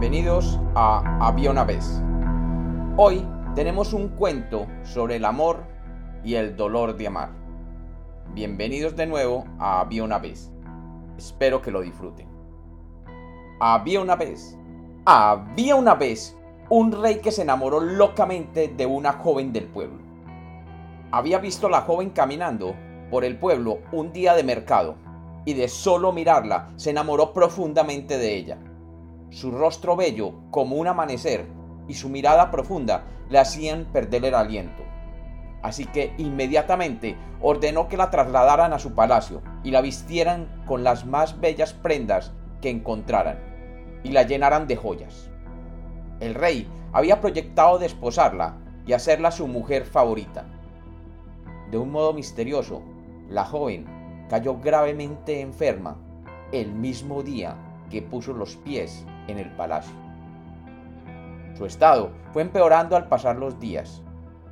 Bienvenidos a Había una vez. Hoy tenemos un cuento sobre el amor y el dolor de amar. Bienvenidos de nuevo a Había una vez. Espero que lo disfruten. Había una vez, había una vez un rey que se enamoró locamente de una joven del pueblo. Había visto a la joven caminando por el pueblo un día de mercado y de solo mirarla se enamoró profundamente de ella. Su rostro bello como un amanecer y su mirada profunda le hacían perder el aliento. Así que inmediatamente ordenó que la trasladaran a su palacio y la vistieran con las más bellas prendas que encontraran y la llenaran de joyas. El rey había proyectado desposarla y hacerla su mujer favorita. De un modo misterioso, la joven cayó gravemente enferma el mismo día que puso los pies en el palacio. Su estado fue empeorando al pasar los días,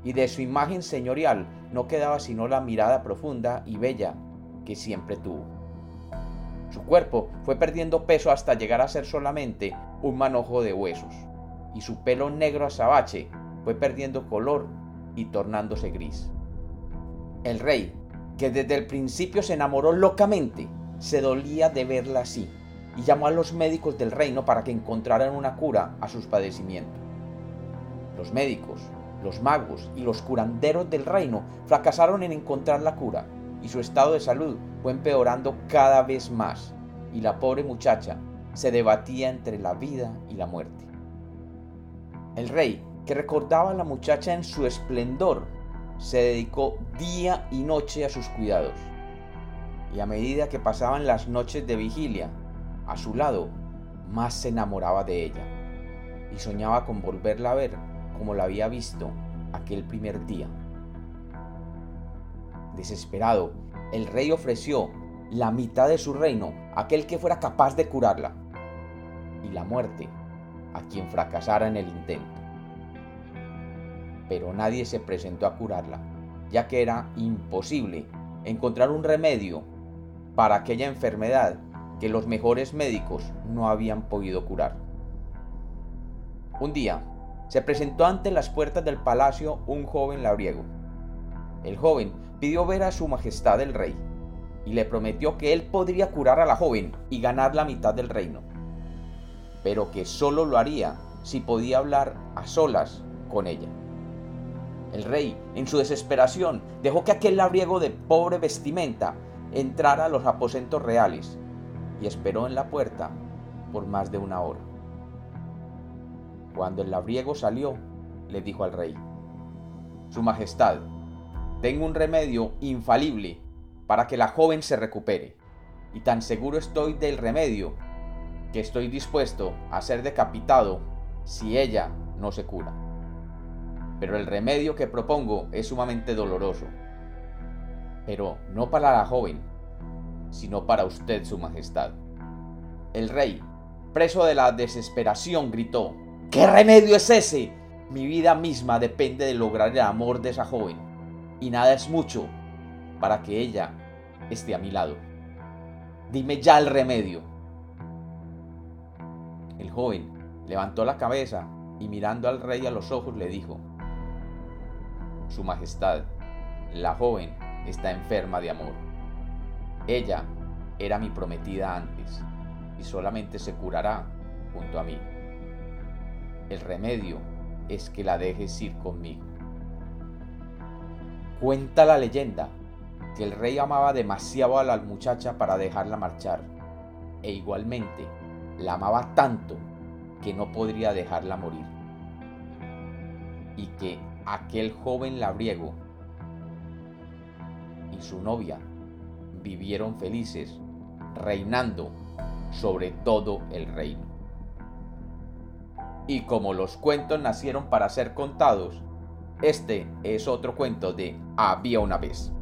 y de su imagen señorial no quedaba sino la mirada profunda y bella que siempre tuvo. Su cuerpo fue perdiendo peso hasta llegar a ser solamente un manojo de huesos, y su pelo negro azabache fue perdiendo color y tornándose gris. El rey, que desde el principio se enamoró locamente, se dolía de verla así y llamó a los médicos del reino para que encontraran una cura a sus padecimientos. Los médicos, los magos y los curanderos del reino fracasaron en encontrar la cura y su estado de salud fue empeorando cada vez más y la pobre muchacha se debatía entre la vida y la muerte. El rey, que recordaba a la muchacha en su esplendor, se dedicó día y noche a sus cuidados. Y a medida que pasaban las noches de vigilia, a su lado, más se enamoraba de ella y soñaba con volverla a ver como la había visto aquel primer día. Desesperado, el rey ofreció la mitad de su reino a aquel que fuera capaz de curarla y la muerte a quien fracasara en el intento. Pero nadie se presentó a curarla, ya que era imposible encontrar un remedio para aquella enfermedad que los mejores médicos no habían podido curar. Un día, se presentó ante las puertas del palacio un joven labriego. El joven pidió ver a su majestad el rey y le prometió que él podría curar a la joven y ganar la mitad del reino, pero que solo lo haría si podía hablar a solas con ella. El rey, en su desesperación, dejó que aquel labriego de pobre vestimenta entrara a los aposentos reales y esperó en la puerta por más de una hora. Cuando el labriego salió, le dijo al rey, Su Majestad, tengo un remedio infalible para que la joven se recupere, y tan seguro estoy del remedio que estoy dispuesto a ser decapitado si ella no se cura. Pero el remedio que propongo es sumamente doloroso, pero no para la joven, sino para usted, Su Majestad. El rey, preso de la desesperación, gritó, ¿Qué remedio es ese? Mi vida misma depende de lograr el amor de esa joven, y nada es mucho para que ella esté a mi lado. Dime ya el remedio. El joven levantó la cabeza y mirando al rey a los ojos le dijo, Su Majestad, la joven está enferma de amor. Ella era mi prometida antes y solamente se curará junto a mí. El remedio es que la dejes ir conmigo. Cuenta la leyenda que el rey amaba demasiado a la muchacha para dejarla marchar e igualmente la amaba tanto que no podría dejarla morir. Y que aquel joven labriego y su novia vivieron felices, reinando sobre todo el reino. Y como los cuentos nacieron para ser contados, este es otro cuento de Había una vez.